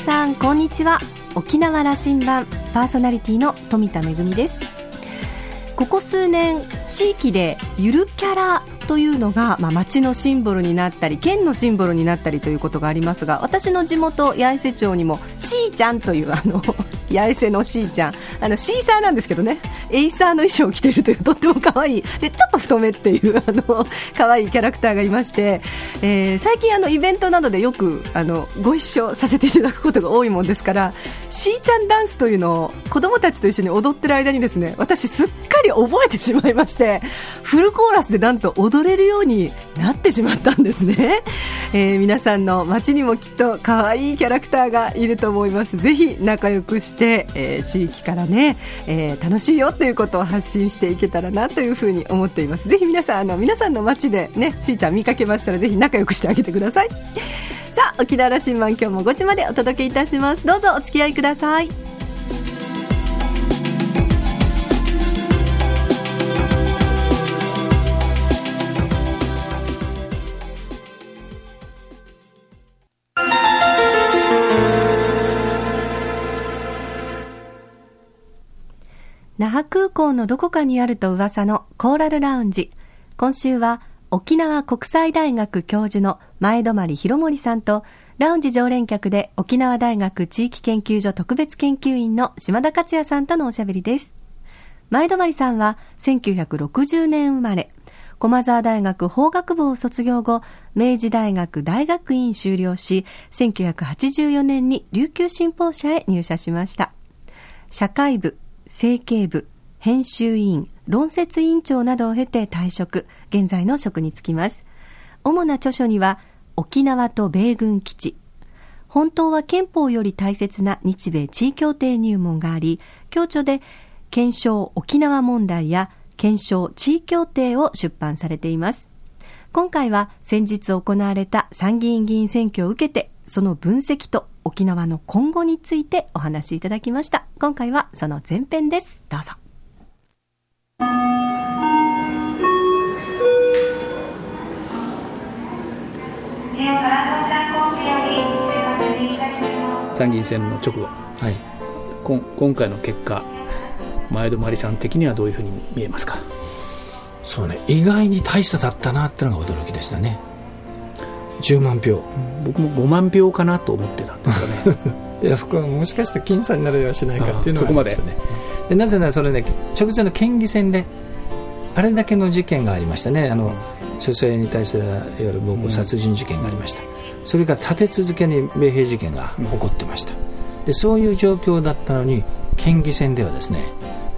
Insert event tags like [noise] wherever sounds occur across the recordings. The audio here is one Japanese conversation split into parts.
さんこんにちは。沖縄羅針盤パーソナリティの富田恵です。ここ数年地域でゆるキャラというのが、まあ、町のシンボルになったり県のシンボルになったりということがありますが私の地元八重瀬町にもしーちゃんというあの八重瀬のしーちゃん。あのシーサーなんですけどね。エイサーの衣装を着ているというとっても可愛い。でちょっと太めっていうあの可愛いキャラクターがいまして、えー、最近あのイベントなどでよくあのご一緒させていただくことが多いもんですからしーちゃんダンスというのを子供たちと一緒に踊ってる間にですね私すっかり覚えてしまいましてフルコーラスでなんと踊れるようになってしまったんですね、[laughs] えー、皆さんの街にもきっと可愛いキャラクターがいると思います。ぜひ仲良くして、えー、地域からね、えー、楽しいよということを発信していけたらなというふうに思っています。ぜひ皆さんあの皆さんの街でねしーちゃん見かけましたらぜひ仲良くしてあげてください。さあ沖縄羅針盤今日も5時までお届けいたします。どうぞお付き合いください。那覇空港のどこかにあると噂のコーラルラウンジ。今週は沖縄国際大学教授の前泊博盛さんと、ラウンジ常連客で沖縄大学地域研究所特別研究員の島田克也さんとのおしゃべりです。前泊さんは1960年生まれ、駒沢大学法学部を卒業後、明治大学大学院修了し、1984年に琉球新報社へ入社しました。社会部、政経部、編集委員、論説委員長などを経て退職、現在の職に就きます。主な著書には、沖縄と米軍基地、本当は憲法より大切な日米地位協定入門があり、共著で、検証沖縄問題や検証地位協定を出版されています。今回は先日行われた参議院議員選挙を受けて、その分析と沖縄の今後についてお話しいただきました。今回はその前編です。どうぞ。参議院選の直後、はい、今今回の結果前泊さん的にはどういうふうに見えますか？そうね。意外に大差だったなってのが驚きでしたね10万票僕も5万票かなと思ってたんですよね。[laughs] いや僕はもしかして僅差になれはしないかっていうのがありましたねで。なぜならそれね直前の県議選であれだけの事件がありましたね。あの女性に対するいわゆる暴行殺人事件がありました、うん、それから立て続けに米兵事件が起こってました、でそういう状況だったのに県議選ではですね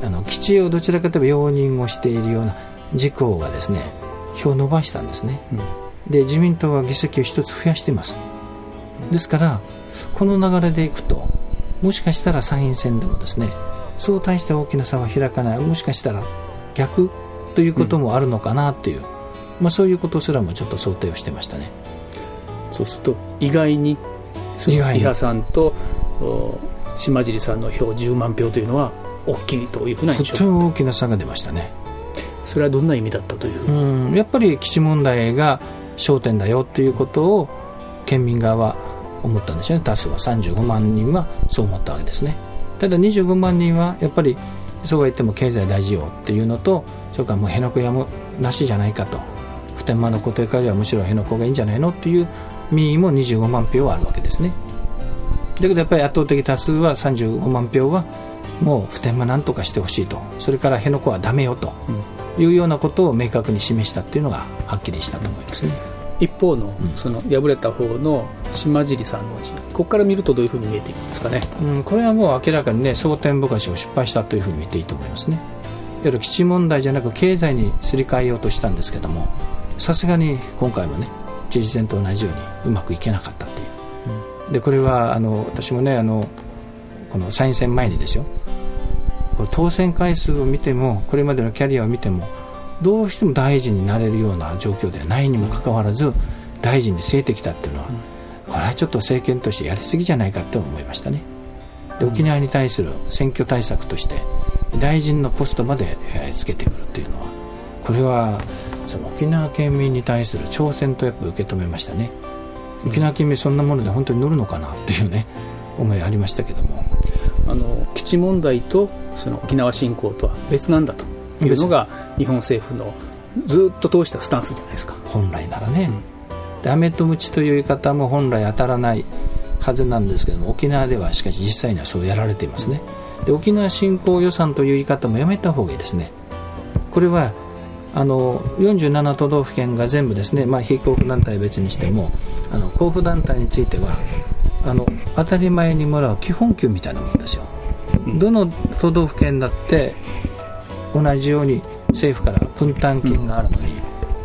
あの基地をどちらかといえば容認をしているような自公がですね票を伸ばしたんですね、うんで自民党は議席を1つ増やしています。ですからこの流れでいくともしかしたら参院選でもですねそう大して大きな差は開かない。もしかしたら逆ということもあるのかなという、うん、まあ、そういうことすらもちょっと想定をしてましたね。そうすると意外に伊波さんと島尻さんの票10万票というのは大きいというふうなとても大きな差が出ましたね。それはどんな意味だったという？うんやっぱり基地問題が焦点だよっていうことを県民側は思ったんですよね。多数は。35万人はそう思ったわけですね。ただ25万人はやっぱりそうは言っても経済大事よっていうのとそれからもう辺野古やむなしじゃないかと。普天間の固定化ではむしろ辺野古がいいんじゃないのっていう民意も25万票はあるわけですね。だけどやっぱり圧倒的多数は35万票はもう普天間なんとかしてほしいと。それから辺野古はダメよというようなことを明確に示したっていうのがはっきりしたと思いますね。一方のその敗れた方の島尻さんのここから見るとどういうふうに見えていくんですかね、うん、これはもう明らかにね蒼天ぼかしを失敗したというふうに見ていいと思いますね。いわゆる基地問題じゃなく経済にすり替えようとしたんですけどもさすがに今回もね知事選と同じようにうまくいけなかったっていう、うん、でこれはあの私もねあのこの参院選前にですよ。こ当選回数を見てもこれまでのキャリアを見てもどうしても大臣になれるような状況ではないにもかかわらず大臣に据えてきたっていうのはこれはちょっと政権としてやりすぎじゃないかって思いましたね。で沖縄に対する選挙対策として大臣のポストまでつけてくるっていうのはこれはその沖縄県民に対する挑戦とやっぱ受け止めましたね。沖縄県民そんなもので本当に乗るのかなっていうね思いありましたけども。あの基地問題とその沖縄振興とは別なんだというのが日本政府のずっと通したスタンスじゃないですか。本来ならね、うん、で飴とムチという言い方も本来当たらないはずなんですけども沖縄ではしかし実際にはそうやられていますね。で沖縄振興予算という言い方もやめた方がいいですね。これはあの47都道府県が全部ですね、まあ、非交付団体別にしてもあの交付団体についてはあの当たり前にもらう基本給みたいなもんですよ、どの都道府県だって同じように政府から分担金があるのに、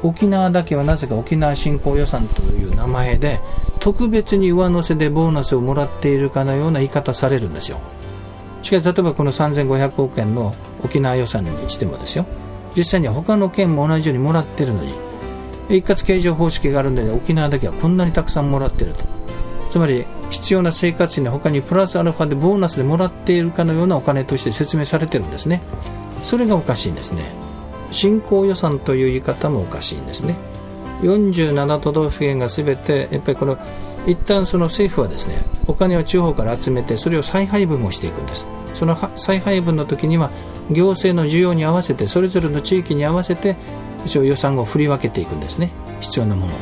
沖縄だけはなぜか沖縄振興予算という名前で特別に上乗せでボーナスをもらっているかのような言い方されるんですよ。しかし例えばこの3500億円の沖縄予算にしてもですよ。実際には他の県も同じようにもらっているのに一括計上方式があるので沖縄だけはこんなにたくさんもらっていると。つまり必要な生活費の他にプラスアルファでボーナスでもらっているかのようなお金として説明されているんですね。それがおかしいんですね。振興予算という言い方もおかしいんですね。47都道府県が全てやっぱりこの一旦その政府はですねお金を地方から集めてそれを再配分をしていくんです。その再配分の時には行政の需要に合わせてそれぞれの地域に合わせて一応予算を振り分けていくんですね。必要なもの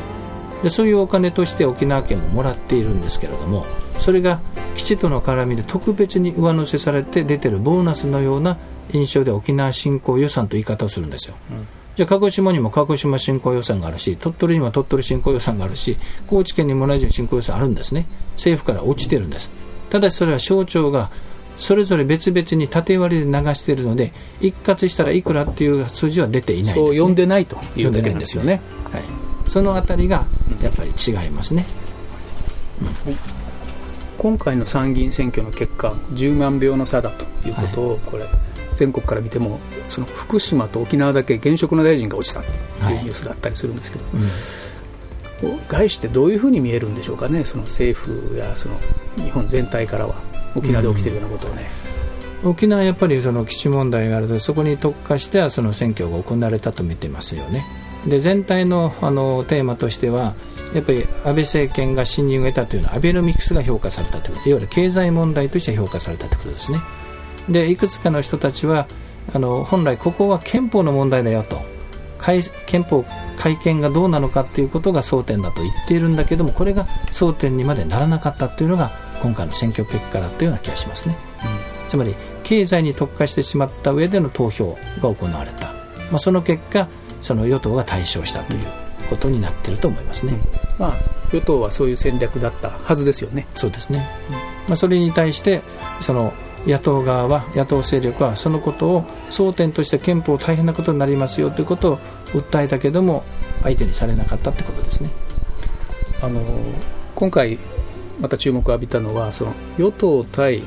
でそういうお金として沖縄県ももらっているんですけれどもそれが基地との絡みで特別に上乗せされて出てるボーナスのような印象で沖縄振興予算と言い方をするんですよ、うん、じゃあ鹿児島にも鹿児島振興予算があるし鳥取にも鳥取振興予算があるし高知県にも同じ振興予算あるんですね。政府から落ちてるんです。ただしそれは省庁がそれぞれ別々に縦割りで流しているので一括したらいくらっていう数字は出ていないんです、ね、そう呼んでないというだけですよね、はい、そのあたりがやっぱり違いますね、うん、今回の参議院選挙の結果10万票の差だということを、これ全国から見てもその福島と沖縄だけ現職の大臣が落ちたというニュースだったりするんですけど、はいうん、概してどういうふうに見えるんでしょうかねその政府やその日本全体からは。沖縄で起きているようなことをね。うん、沖縄はやっぱりその基地問題があるとそこに特化してはその選挙が行われたと見てますよね。で全体のあのテーマとしてはやっぱり安倍政権が信任を得たというのはアベノミクスが評価されたといういわゆる経済問題として評価されたということですね。でいくつかの人たちはあの本来ここは憲法の問題だよと。憲法改憲がどうなのかということが争点だと言っているんだけどもこれが争点にまでならなかったというのが今回の選挙結果だったような気がしますね、うん、つまり経済に特化してしまった上での投票が行われた、まあ、その結果その与党が大勝したということになっていると思いますね、うん、まあ、与党はそういう戦略だったはずですよね。そうですね、うん、まあ、それに対してその野党側は野党勢力はそのことを争点として憲法大変なことになりますよということを訴えたけども相手にされなかったということですね。あの今回また注目を浴びたのはその与党対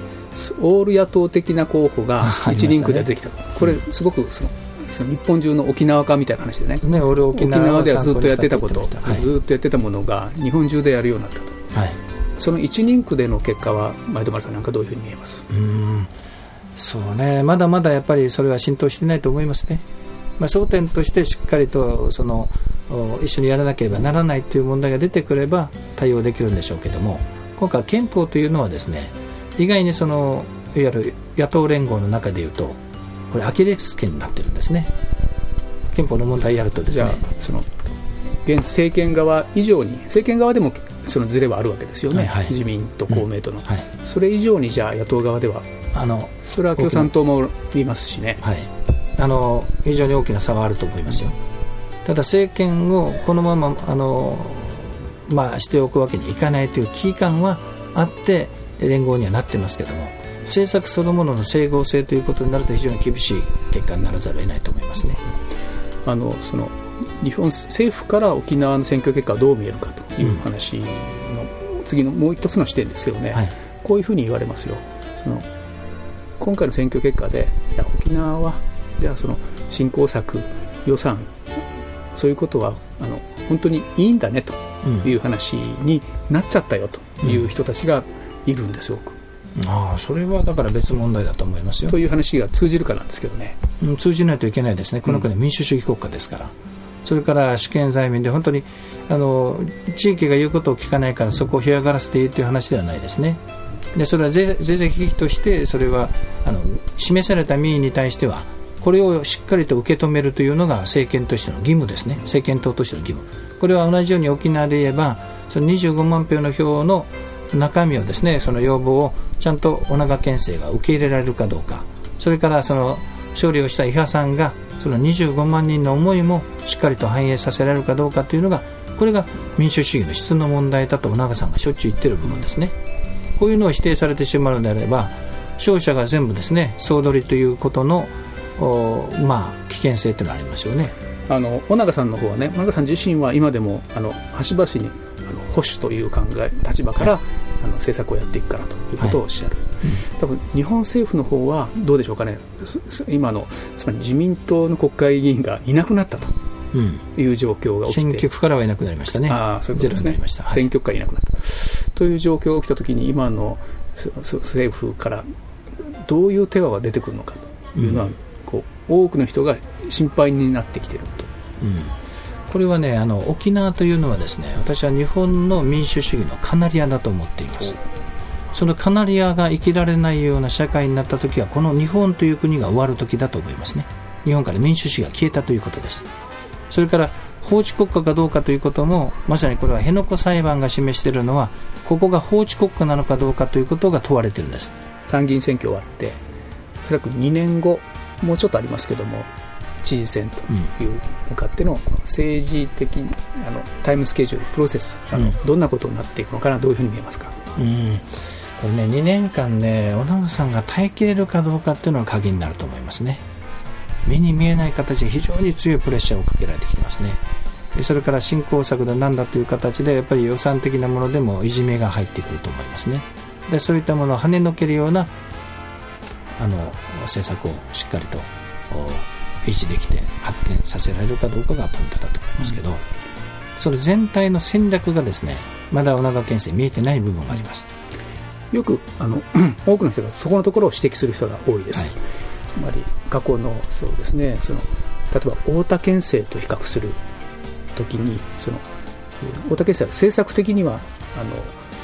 オール野党的な候補が一リンクで出てきた、ね、これすごくそのその日本中の沖縄化みたいな話でね。ね俺沖縄ではずっとやってたこと、はい、ずっとやってたものが日本中でやるようになったと、はい、その1人区での結果は前戸丸さんなんかどういうふうに見えます？うん。そうね。まだまだやっぱりそれは浸透してないと思いますね、まあ、争点としてしっかりとその一緒にやらなければならないという問題が出てくれば対応できるんでしょうけども今回憲法というのはですね意外にそのいわゆる野党連合の中でいうとこれアキレス腱になってるんですね。憲法の問題やるとですね。その現政権側以上に政権側でもそのずれはあるわけですよね、はいはい、自民と公明との、うん。はい、それ以上にじゃあ野党側ではあのそれは共産党も言いますしね、はい、あの非常に大きな差はあると思いますよ、ただ政権をこのままあのまあ、しておくわけにいかないという危機感はあって連合にはなってますけども政策そのものの整合性ということになると非常に厳しい結果にならざるを得ないと思いますね。あのその日本政府から沖縄の選挙結果はどう見えるかという話の、うん、次のもう一つの視点ですけどね、はい、こういうふうに言われますよ。その今回の選挙結果でいや沖縄はじゃあその振興策予算そういうことはあの本当にいいんだねという話になっちゃったよという人たちがいるんですよ、うん、ああそれはだから別問題だと思いますよ。という話が通じるかなんですけどね、うん、通じないといけないですね。この国は民主主義国家ですから、それから主権在民で本当にあの地域が言うことを聞かないからそこを干上がらせていいという話ではないですね。でそれは是々非々としてそれはあの示された民意に対してはこれをしっかりと受け止めるというのが政権としての義務ですね。政権党としての義務。これは同じように沖縄で言えばその25万票の票の中身をですねその要望をちゃんと尾長県政が受け入れられるかどうか。それからその勝利をした伊波さんがその25万人の思いもしっかりと反映させられるかどうかというのがこれが民主主義の質の問題だと尾長さんがしょっちゅう言ってる部分ですね。こういうのを否定されてしまうのであれば勝者が全部ですね総取りということのまあ危険性というのはありますよね。あの尾長さんの方はね尾長さん自身は今でもあの端々にあの保守という考え立場から、はい、あの政策をやっていくからということをおっしゃる、多分日本政府の方はどうでしょうかね。今のつまり自民党の国会議員がいなくなったと。いう状況が起きて、選挙区からはいなくなりましたね、あそういうことで選挙区からいなくなった。という状況が起きたときに、今の政府からどういう手話が出てくるのかと。いうのは、うん、こう多くの人が心配になってきていると。うん。これはねあの沖縄というのはですね私は日本の民主主義のカナリアだと思っていますそのカナリアが生きられないような社会になった時はこの日本という国が終わる時だと思いますね。日本から民主主義が消えたということです。それから法治国家かどうかということもまさにこれは辺野古裁判が示しているのはここが法治国家なのかどうかということが問われているんです。参議院選挙終わっておそらく2年後もうちょっとありますけども知事選という向かっての政治的あのタイムスケジュールプロセスあの、どんなことになっていくのかなどういうふうに見えますか、うん、これね2年間ね尾長さんが耐えきれるかどうかっていうのが鍵になると思いますね。目に見えない形で非常に強いプレッシャーをかけられてきてますね。それから振興策だなんだという形でやっぱり予算的なものでもいじめが入ってくると思いますね。でそういったものを跳ねのけるようなあの政策をしっかりと維持できて発展させられるかどうかがポイントだと思いますけど、うん、それ全体の戦略がですねまだ尾長県政見えてない部分があります。よくあの [clears throat] 多くの人がそこのところを指摘する人が多いです、はい。つまり過去のそうですねその例えば太田県政と比較するときにその太田県政は政策的にはあの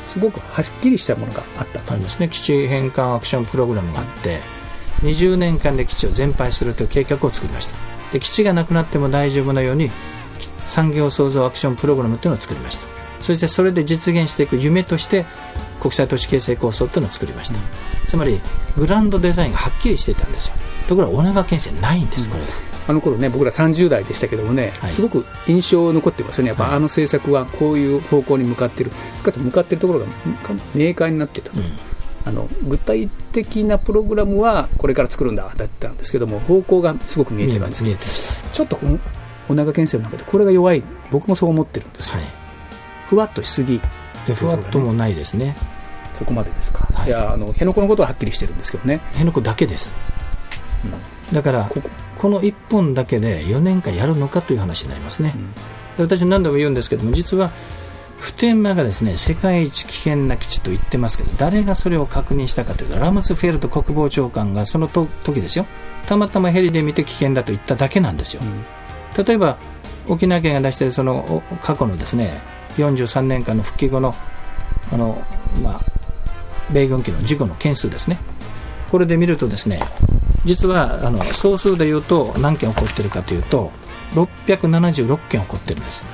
すごくはっきりしたものがあったと。ありますね。基地返還アクションプログラムがあって、20年間で基地を全廃するという計画を作りました。で基地がなくなっても大丈夫なように産業創造アクションプログラムというのを作りましたそしてそれで実現していく夢として国際都市形成構想というのを作りました、うん、つまりグランドデザインがはっきりしていたんですよ。ところが尾長県政ないんです、これが。あの頃ね僕ら30代でしたけどもね、はい、すごく印象残ってますよね、やっぱあの政策はこういう方向に向かっている、しかも向かっているところが明快になっていたと、うん、あの具体的なプログラムはこれから作るんだだったんですけども、方向がすごく見えてるんですちょっとこの尾長県政の中でこれが弱い、僕もそう思ってるんですよ、はい、ふわっとしすぎ、ね、ふわっともないですね。そこまでですか、はい、いやあの辺野古のことははっきりしてるんですけどね。辺野古だけです。だからこの1本だけで4年間やるのかという話になりますね、で私何度も言うんですけども実は普天間がですね世界一危険な基地と言ってますけど誰がそれを確認したかというとラムズフェルト国防長官がその時ですよ。たまたまヘリで見て危険だと言っただけなんですよ、うん、例えば沖縄県が出しているその過去のですね43年間の復帰後のあの、まあ、米軍機の事故の件数ですね。これで見るとですね実はあの総数でいうと何件起こってるかというと676件起こってるんです。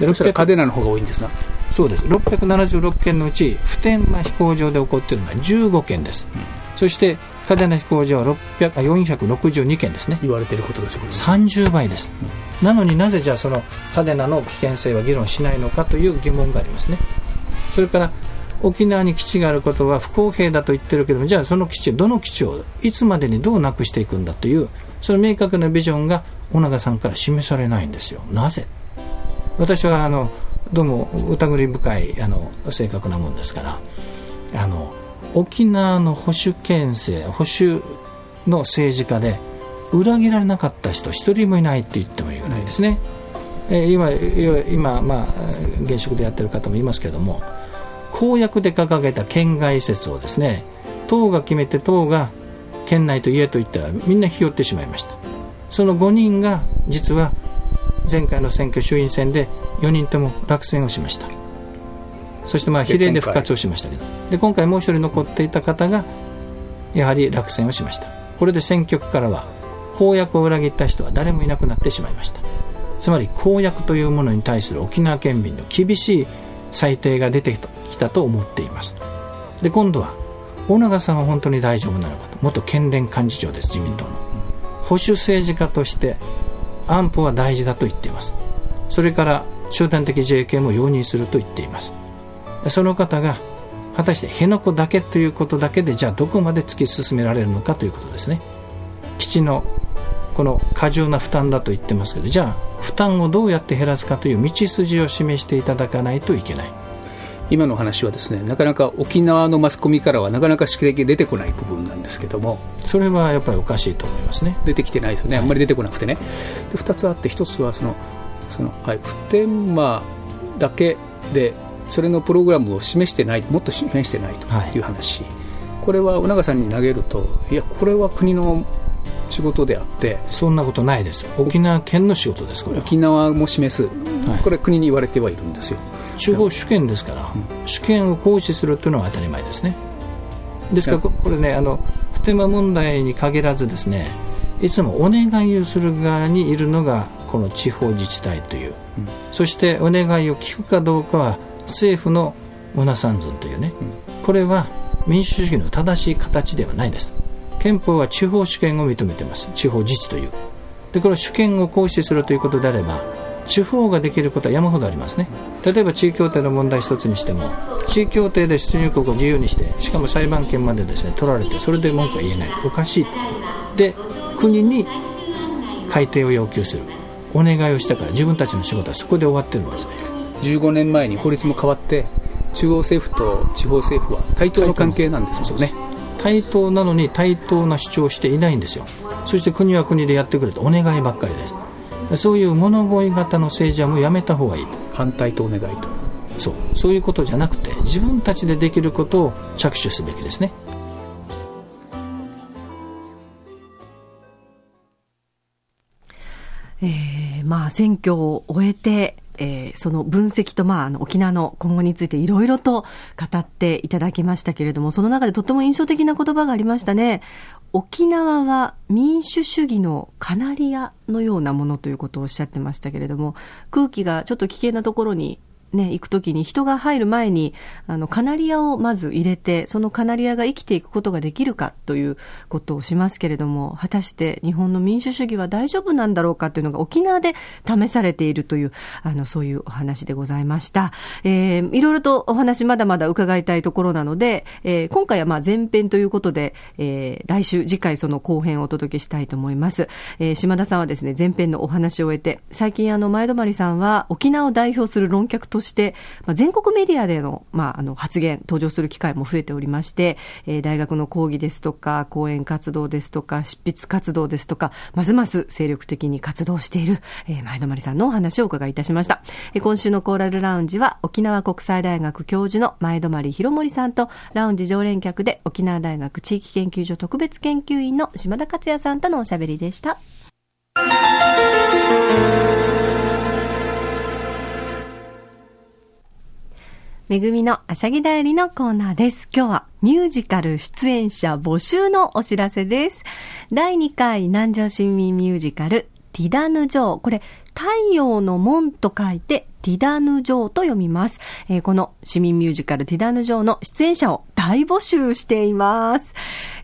でそれ嘉手納の方が多いんですかそうです。676件のうち普天間飛行場で起こっているのは15件です、うん、そして嘉手納飛行場は462件ですね。言われていることですよ30倍です、うん、なのになぜじゃあその嘉手納の危険性は議論しないのかという疑問がありますね。それから沖縄に基地があることは不公平だと言ってるけどもじゃあその基地どの基地をいつまでにどうなくしていくんだというその明確なビジョンが尾長さんから示されないんですよ。なぜ？私はあのどうも疑り深いあの正確なもんですからあの沖縄の保守県政保守の政治家で裏切られなかった人一人もいないって言ってもいいぐらいですね、えー、今今、まあ、現職でやってる方もいますけども公約で掲げた県外説をですね党が決めて党が県内と言えと言ったらみんなひよってしまいました。その5人が実は前回の選挙衆院選で4人とも落選をしました。そしてまあ比例で復活をしましたけど。で今回もう一人残っていた方がやはり落選をしました。これで選挙区からは公約を裏切った人は誰もいなくなってしまいました。つまり公約というものに対する沖縄県民の厳しい裁定が出てきたと思っています。で今度は大永さんは本当に大丈夫なのかと。元県連幹事長です自民党の。保守政治家として安保は大事だと言っています。それから集団的自衛権も容認すると言っていますその方が果たして辺野古だけということだけでじゃあどこまで突き進められるのかということですね。基地のこの過重な負担だと言ってますけどじゃあ負担をどうやって減らすかという道筋を示していただかないといけない。今の話はですねなかなか沖縄のマスコミからはなかなか指摘出てこない部分なんですけどもそれはやっぱりおかしいと思いますね。出てきてないですよね、はい、あんまり出てこなくてね。で2つあって1つはそのその、はい、普天間だけでそれのプログラムを示してないもっと示してないとい。う話、はい、これは尾長さんに投げるといやこれは国の仕事であってそんなことないです。沖縄県の仕事ですこれ沖縄も示す、はい、これ国に言われてはいるんですよ。地方主権ですから、うん、主権を行使するというのは当たり前ですね。ですからこれねあの普天間問題に限らずですねいつもお願いをする側にいるのがこの地方自治体という、うん、そしてお願いを聞くかどうかは政府のオナ三尊というね、うん、これは民主主義の正しい形ではないです。憲法は地方主権を認めています。地方自治という。でこれ主権を行使するということであれば地方ができることは山ほどありますね。例えば地位協定の問題一つにしても地位協定で出入国を自由にしてしかも裁判権までですね取られてそれで文句は言えない。おかしい。で国に改定を要求する。お願いをしたから自分たちの仕事はそこで終わってるんですね15年前に法律も変わって中央政府と地方政府は対等の関係なんですもんね。対等なのに対等な主張をしていないんですよ。そして国は国でやってくれとお願いばっかりです。そういう物乞い型の政治はもうやめた方がいいと。反対とお願いと。そう。そういうことじゃなくて自分たちでできることを着手すべきですね。えー、まあ選挙を終えてえー、その分析と、まあ、あの沖縄の今後についていろいろと語っていただきましたけれども、その中でとっても印象的な言葉がありましたね。沖縄は民主主義のカナリアのようなものということをおっしゃってましたけれども、空気がちょっと危険なところにね、行くときに人が入る前に、あの、カナリアをまず入れて、そのカナリアが生きていくことができるかということをしますけれども、果たして日本の民主主義は大丈夫なんだろうかというのが沖縄で試されているという、あの、そういうお話でございました。えー、いろいろとお話まだまだ伺いたいところなので、えー、今回はまあ前編ということで、えー、来週、次回その後編をお届けしたいと思います。えー、島田さんはですね、前編のお話を終えて、最近あの、前泊さんは沖縄を代表する論客として、まあ、全国メディアでの,、まあ、あの発言、登場する機会も増えておりまして、えー、大学の講義ですとか、講演活動ですとか、執筆活動ですとか、ますます精力的に活動している、えー、前泊さんのお話をお伺いいたしました。えー、今週のコーラルラウンジは、沖縄国際大学教授の前泊博盛さんと、ラウンジ常連客で沖縄大学地域研究所特別研究員の島田克也さんとのおしゃべりでした。めぐみのあしゃぎだよりのコーナーです。今日はミュージカル出演者募集のお知らせです。第2回南城市民ミュージカルティダヌ・城。これ、太陽の門と書いてティダヌ・ジョーと読みます。えー、この市民ミュージカルティダヌ・ジョーの出演者を大募集しています。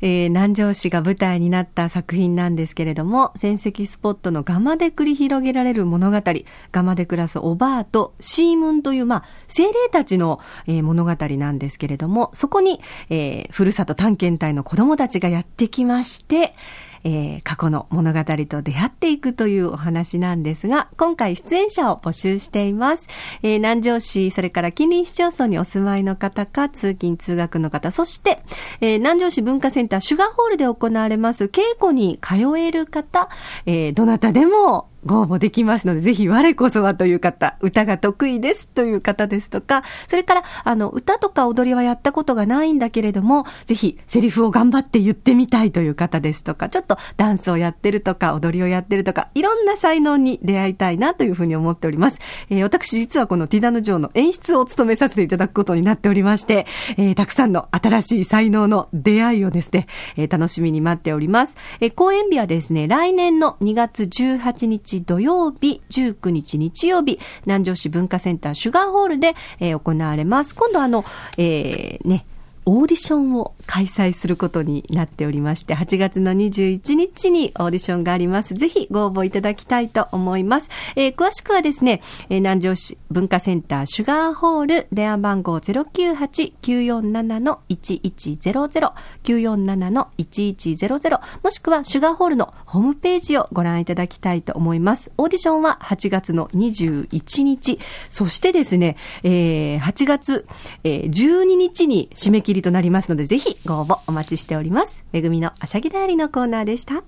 えー、南城市が舞台になった作品なんですけれども、戦績スポットのガマで繰り広げられる物語、ガマで暮らすおばあとシームンという、まあ、精霊たちの、えー、物語なんですけれども、そこに、えー、ふるさと探検隊の子供たちがやってきまして、えー、過去の物語と出会っていくというお話なんですが、今回出演者を募集しています。えー、南城市、それから近隣市町村にお住まいの方か、通勤通学の方、そして、えー、南城市文化センターシュガーホールで行われます稽古に通える方、えー、どなたでもご応募できますので、ぜひ我こそはという方、歌が得意ですという方ですとか、それから、あの、歌とか踊りはやったことがないんだけれども、ぜひセリフを頑張って言ってみたいという方ですとか、ちょっとダンスをやってるとか、踊りをやってるとか、いろんな才能に出会いたいなというふうに思っております。えー、私実はこのティダヌ城の演出を務めさせていただくことになっておりまして、えー、たくさんの新しい才能の出会いをですね、えー、楽しみに待っております。えー、公演日はですね、来年の2月18日土曜日、19日日曜日、南城市文化センターシュガーホールで、えー、行われます。今度あの、えー、ね、オーディションを開催することになっておりまして、8月の21日にオーディションがあります。ぜひご応募いただきたいと思います。えー、詳しくはですね、えー、南城市文化センターシュガーホール電話番号098-947-1100 947-1100もしくはシュガーホールのホームページをご覧いただきたいと思います。オーディションは8月の21日、そしてですね、えー、8月、えー、12日に締め切りりとなりますので、ぜひご応募お待ちしております。めぐみのあしゃぎだよりのコーナーでした。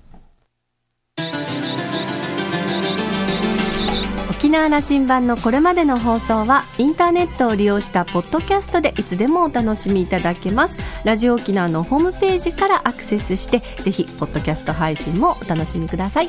沖縄羅針盤のこれまでの放送はインターネットを利用したポッドキャストでいつでもお楽しみいただけますラジオ沖縄のホームページからアクセスしてぜひポッドキャスト配信もお楽しみください